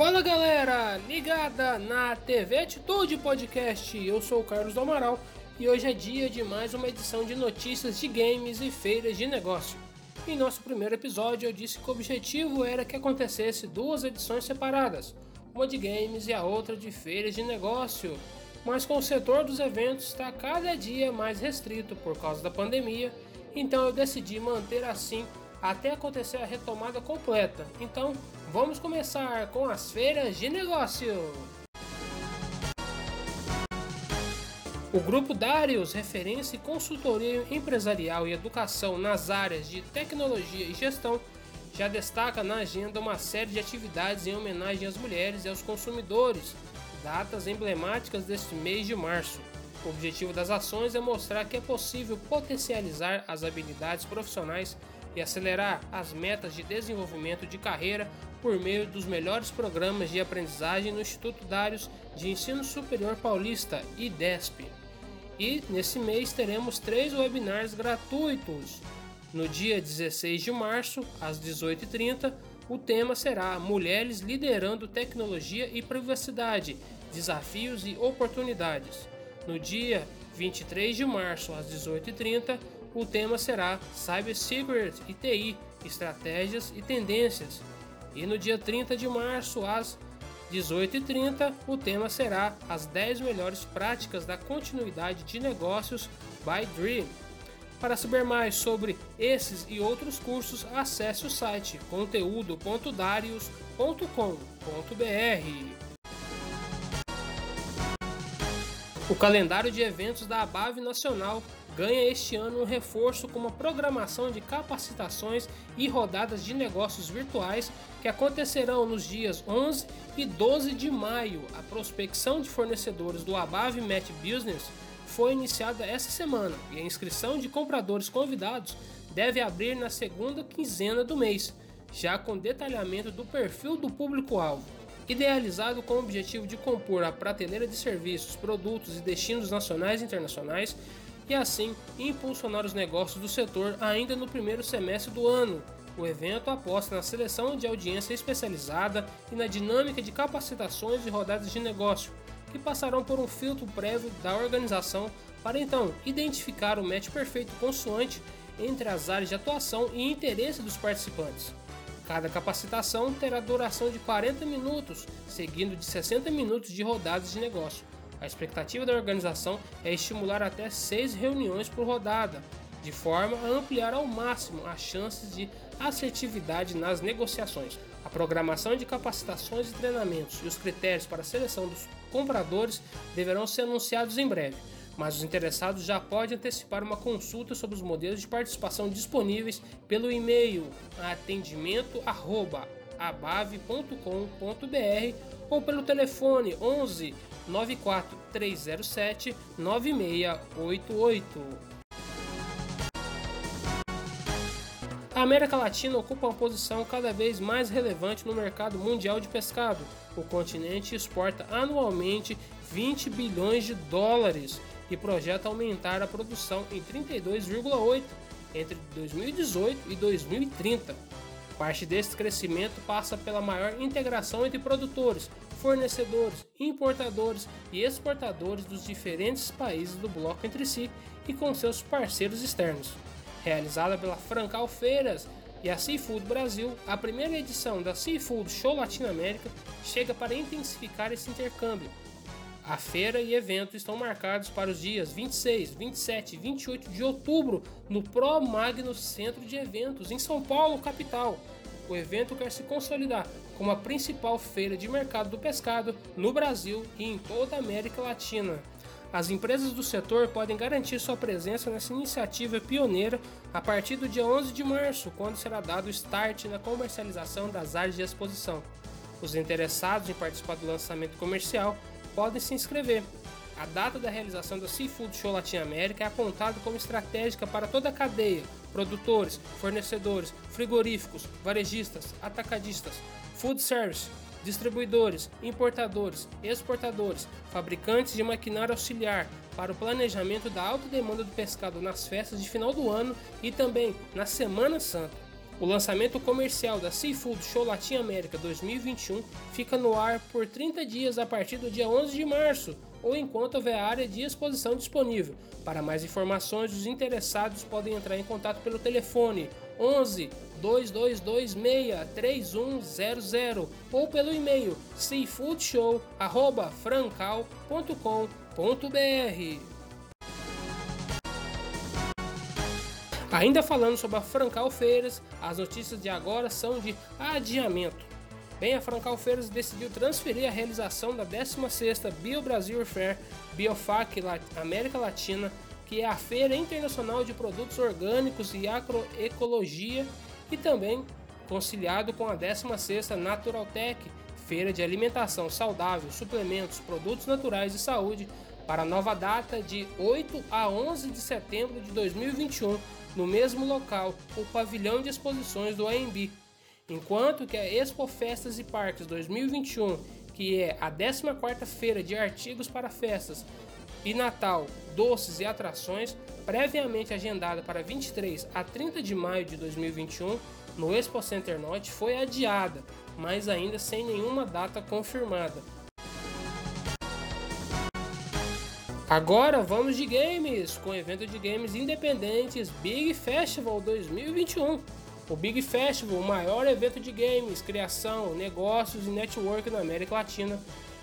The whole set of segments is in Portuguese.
Fala galera, ligada na TV Atitude Podcast. Eu sou o Carlos do Amaral e hoje é dia de mais uma edição de notícias de games e feiras de negócio. Em nosso primeiro episódio, eu disse que o objetivo era que acontecesse duas edições separadas, uma de games e a outra de feiras de negócio. Mas com o setor dos eventos está cada dia mais restrito por causa da pandemia, então eu decidi manter assim até acontecer a retomada completa. Então, vamos começar com as feiras de negócio. O grupo Darius, referência em consultoria empresarial e educação nas áreas de tecnologia e gestão, já destaca na agenda uma série de atividades em homenagem às mulheres e aos consumidores, datas emblemáticas deste mês de março. O objetivo das ações é mostrar que é possível potencializar as habilidades profissionais e acelerar as metas de desenvolvimento de carreira por meio dos melhores programas de aprendizagem no Instituto Dários de Ensino Superior Paulista, IDESP. E nesse mês teremos três webinars gratuitos. No dia 16 de março, às 18h30, o tema será Mulheres liderando tecnologia e privacidade, desafios e oportunidades. No dia 23 de março, às 18h30, o tema será Cyber Secret e TI, estratégias e tendências. E no dia 30 de março, às 18h30, o tema será as 10 melhores práticas da continuidade de negócios by Dream. Para saber mais sobre esses e outros cursos, acesse o site conteúdo.darius.com.br. O calendário de eventos da ABAV Nacional ganha este ano um reforço com uma programação de capacitações e rodadas de negócios virtuais que acontecerão nos dias 11 e 12 de maio. A prospecção de fornecedores do ABAV Match Business foi iniciada essa semana e a inscrição de compradores convidados deve abrir na segunda quinzena do mês, já com detalhamento do perfil do público-alvo idealizado com o objetivo de compor a prateleira de serviços, produtos e destinos nacionais e internacionais e assim impulsionar os negócios do setor ainda no primeiro semestre do ano. O evento aposta na seleção de audiência especializada e na dinâmica de capacitações e rodadas de negócio, que passarão por um filtro prévio da organização para então identificar o match perfeito consoante entre as áreas de atuação e interesse dos participantes. Cada capacitação terá duração de 40 minutos, seguindo de 60 minutos de rodadas de negócio. A expectativa da organização é estimular até 6 reuniões por rodada, de forma a ampliar ao máximo as chances de assertividade nas negociações. A programação de capacitações e treinamentos e os critérios para a seleção dos compradores deverão ser anunciados em breve mas os interessados já podem antecipar uma consulta sobre os modelos de participação disponíveis pelo e-mail atendimento@abave.com.br ou pelo telefone 11 94 307 9688. A América Latina ocupa uma posição cada vez mais relevante no mercado mundial de pescado. O continente exporta anualmente 20 bilhões de dólares e projeta aumentar a produção em 32,8% entre 2018 e 2030. Parte desse crescimento passa pela maior integração entre produtores, fornecedores, importadores e exportadores dos diferentes países do bloco entre si e com seus parceiros externos. Realizada pela Francal Feiras e a Seafood Brasil, a primeira edição da Seafood Show Latinoamérica chega para intensificar esse intercâmbio, a feira e evento estão marcados para os dias 26, 27 e 28 de outubro no Pro Magno Centro de Eventos, em São Paulo, capital. O evento quer se consolidar como a principal feira de mercado do pescado no Brasil e em toda a América Latina. As empresas do setor podem garantir sua presença nessa iniciativa pioneira a partir do dia 11 de março, quando será dado o start na comercialização das áreas de exposição. Os interessados em participar do lançamento comercial podem se inscrever. A data da realização do Seafood Show Latinoamérica é apontada como estratégica para toda a cadeia: produtores, fornecedores, frigoríficos, varejistas, atacadistas, food service, distribuidores, importadores, exportadores, fabricantes de maquinário auxiliar para o planejamento da alta demanda do pescado nas festas de final do ano e também na Semana Santa. O lançamento comercial da Seafood Show Latin América 2021 fica no ar por 30 dias a partir do dia 11 de março ou enquanto houver área de exposição disponível. Para mais informações, os interessados podem entrar em contato pelo telefone 11 2226 3100 ou pelo e-mail seafoodshow@francal.com.br. Ainda falando sobre a Francal Feiras, as notícias de agora são de adiamento. Bem, a Francal Feiras decidiu transferir a realização da 16ª Bio Brasil Fair Biofac América Latina, que é a feira internacional de produtos orgânicos e agroecologia, e também conciliado com a 16ª Natural Tech, feira de alimentação saudável, suplementos, produtos naturais e saúde, para nova data de 8 a 11 de setembro de 2021 no mesmo local, o pavilhão de exposições do AMB, enquanto que a Expo Festas e Parques 2021, que é a 14ª feira de artigos para festas e Natal, doces e atrações, previamente agendada para 23 a 30 de maio de 2021 no Expo Center Norte, foi adiada, mas ainda sem nenhuma data confirmada. Agora vamos de games, com o evento de games independentes Big Festival 2021. O Big Festival, o maior evento de games, criação, negócios e network na América Latina,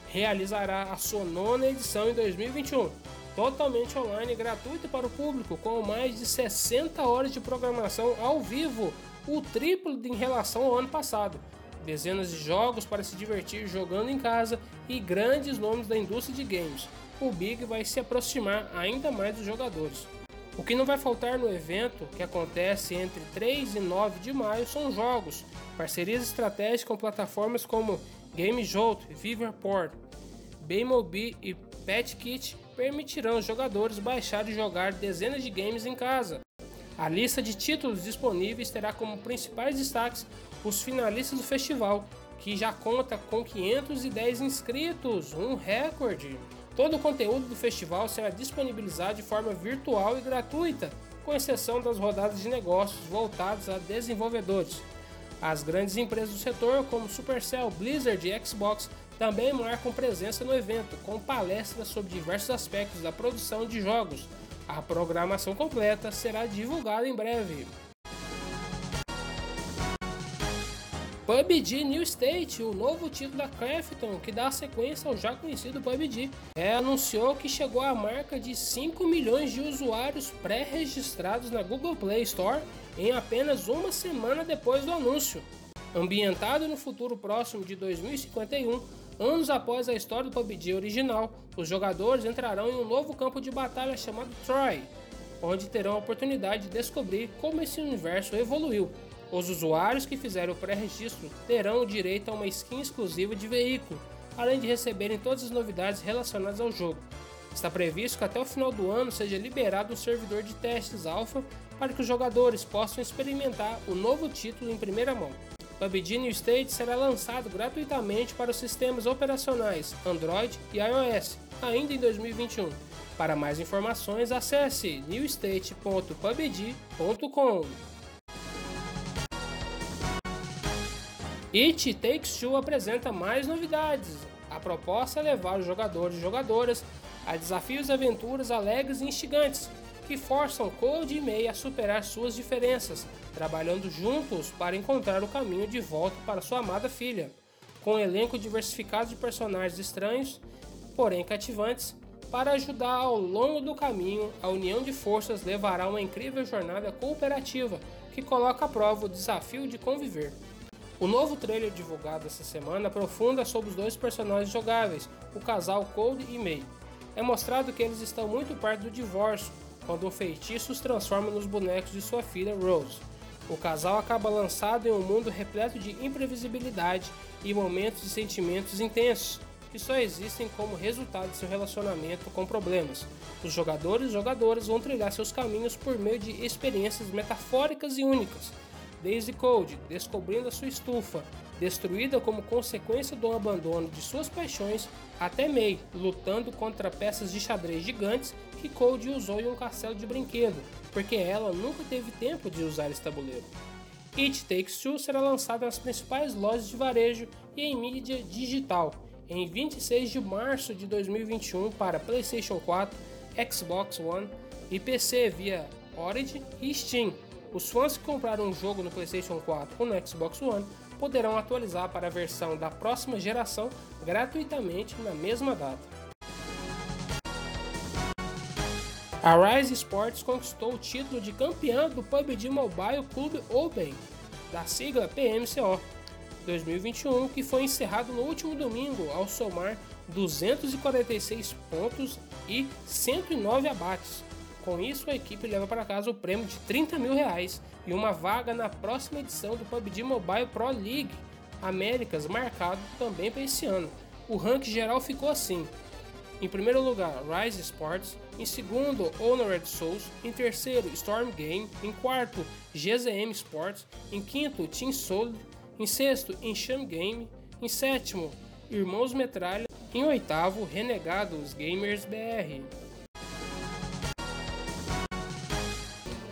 realizará a sua nona edição em 2021, totalmente online e gratuito para o público, com mais de 60 horas de programação ao vivo, o triplo em relação ao ano passado. Dezenas de jogos para se divertir jogando em casa e grandes nomes da indústria de games o Big vai se aproximar ainda mais dos jogadores. O que não vai faltar no evento, que acontece entre 3 e 9 de maio, são jogos, parcerias estratégicas com plataformas como GameJolt, Viverport, Baymobi e PetKit permitirão aos jogadores baixar e jogar dezenas de games em casa. A lista de títulos disponíveis terá como principais destaques os finalistas do festival, que já conta com 510 inscritos, um recorde. Todo o conteúdo do festival será disponibilizado de forma virtual e gratuita, com exceção das rodadas de negócios voltadas a desenvolvedores. As grandes empresas do setor, como Supercell, Blizzard e Xbox, também marcam presença no evento, com palestras sobre diversos aspectos da produção de jogos. A programação completa será divulgada em breve. PUBG New State, o novo título da Crafton, que dá sequência ao já conhecido PUBG, é, anunciou que chegou à marca de 5 milhões de usuários pré-registrados na Google Play Store em apenas uma semana depois do anúncio. Ambientado no futuro próximo de 2051, anos após a história do PUBG original, os jogadores entrarão em um novo campo de batalha chamado Troy, onde terão a oportunidade de descobrir como esse universo evoluiu os usuários que fizerem o pré-registro terão o direito a uma skin exclusiva de veículo, além de receberem todas as novidades relacionadas ao jogo. Está previsto que até o final do ano seja liberado um servidor de testes alpha para que os jogadores possam experimentar o novo título em primeira mão. PUBG New State será lançado gratuitamente para os sistemas operacionais Android e iOS ainda em 2021. Para mais informações, acesse newstate.pubg.com. It Takes Two apresenta mais novidades. A proposta é levar os jogadores e jogadoras a desafios e aventuras alegres e instigantes, que forçam Code e May a superar suas diferenças, trabalhando juntos para encontrar o caminho de volta para sua amada filha. Com um elenco diversificado de personagens estranhos, porém cativantes, para ajudar ao longo do caminho, a união de forças levará a uma incrível jornada cooperativa que coloca à prova o desafio de conviver. O novo trailer divulgado essa semana aprofunda sobre os dois personagens jogáveis, o casal Cold e May. É mostrado que eles estão muito perto do divórcio, quando um feitiço os transforma nos bonecos de sua filha Rose. O casal acaba lançado em um mundo repleto de imprevisibilidade e momentos de sentimentos intensos, que só existem como resultado de seu relacionamento com problemas. Os jogadores e jogadoras vão trilhar seus caminhos por meio de experiências metafóricas e únicas desde Cold descobrindo a sua estufa, destruída como consequência do abandono de suas paixões, até May lutando contra peças de xadrez gigantes que Cold usou em um castelo de brinquedo, porque ela nunca teve tempo de usar esse tabuleiro. It Takes Two será lançado nas principais lojas de varejo e em mídia digital em 26 de março de 2021 para PlayStation 4, Xbox One e PC via Origin e Steam. Os fãs que compraram um jogo no PlayStation 4 ou no Xbox One poderão atualizar para a versão da próxima geração gratuitamente na mesma data. A Rise Sports conquistou o título de campeã do PUBG Mobile Club Open, da sigla PMCO 2021, que foi encerrado no último domingo ao somar 246 pontos e 109 abates. Com isso, a equipe leva para casa o prêmio de 30 mil reais e uma vaga na próxima edição do PUBG Mobile Pro League Américas, marcado também para esse ano. O ranking geral ficou assim: em primeiro lugar, Rise Sports. Em segundo, Honored Souls. Em terceiro, Storm Game. Em quarto, GZM Sports. Em quinto, Team Solid. Em sexto, Enxam Game. Em sétimo, Irmãos Metralha. Em oitavo, Renegados Gamers BR.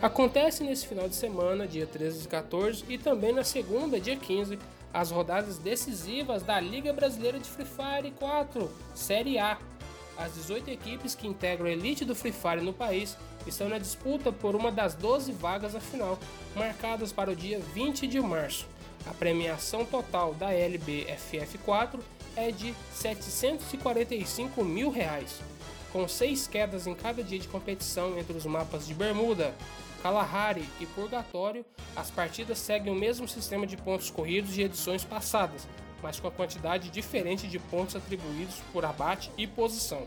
Acontece nesse final de semana, dia 13 e 14, e também na segunda, dia 15, as rodadas decisivas da Liga Brasileira de Free Fire 4, Série A, as 18 equipes que integram a elite do Free Fire no país estão na disputa por uma das 12 vagas na final, marcadas para o dia 20 de março. A premiação total da LBFF4 é de 745 mil reais, com seis quedas em cada dia de competição entre os mapas de Bermuda, Kalahari e Purgatório. As partidas seguem o mesmo sistema de pontos corridos de edições passadas, mas com a quantidade diferente de pontos atribuídos por abate e posição.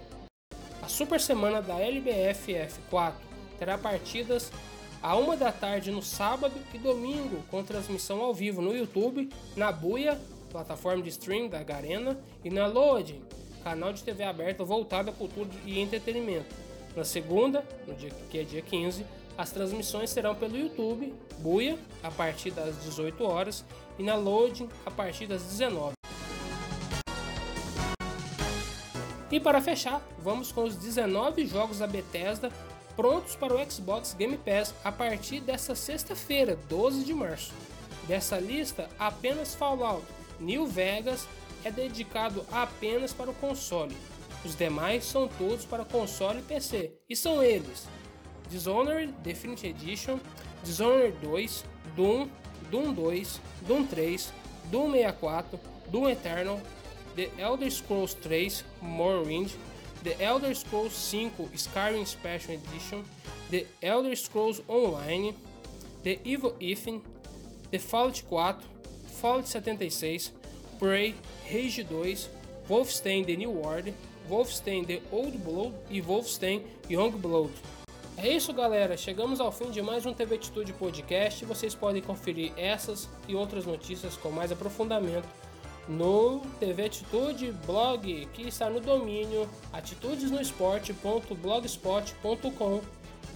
A super semana da LBF F4 terá partidas a uma da tarde no sábado e domingo com transmissão ao vivo no YouTube, na Buia, plataforma de stream da Garena, e na Loading, canal de TV aberta voltado à cultura e entretenimento. Na segunda, no dia que é dia 15, as transmissões serão pelo YouTube, Buia, a partir das 18 horas, e na Loading, a partir das 19. E para fechar, vamos com os 19 jogos da Bethesda prontos para o Xbox Game Pass a partir desta sexta-feira, 12 de março. Dessa lista, apenas Fallout New Vegas é dedicado apenas para o console. Os demais são todos para console e PC, e são eles: Dishonored Definitive Edition, Dishonored 2, Doom, Doom 2, Doom 3, Doom 64, Doom Eternal, The Elder Scrolls 3 Morrowind, The Elder Scrolls 5 Skyrim Special Edition, The Elder Scrolls Online, The Evil Ethan, The Fallout 4, Fallout 76, Prey, Rage 2, Wolfenstein The New World, Wolfenstein The Old Blood e Wolfenstein Young Blood. É isso, galera. Chegamos ao fim de mais um TV Atitude Podcast. Vocês podem conferir essas e outras notícias com mais aprofundamento no TV Atitude blog, que está no domínio atitudesnoesporte.blogspot.com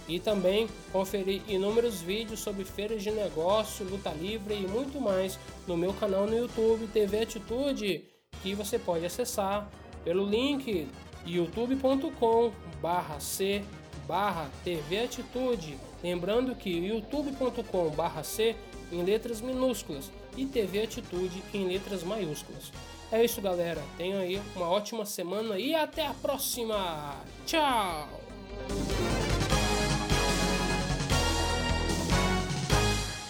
e também conferir inúmeros vídeos sobre feiras de negócio, luta livre e muito mais no meu canal no YouTube TV Atitude, que você pode acessar pelo link youtube.com/c barra TV Atitude. Lembrando que youtube.com barra C em letras minúsculas e TV Atitude em letras maiúsculas. É isso, galera. Tenham aí uma ótima semana e até a próxima. Tchau!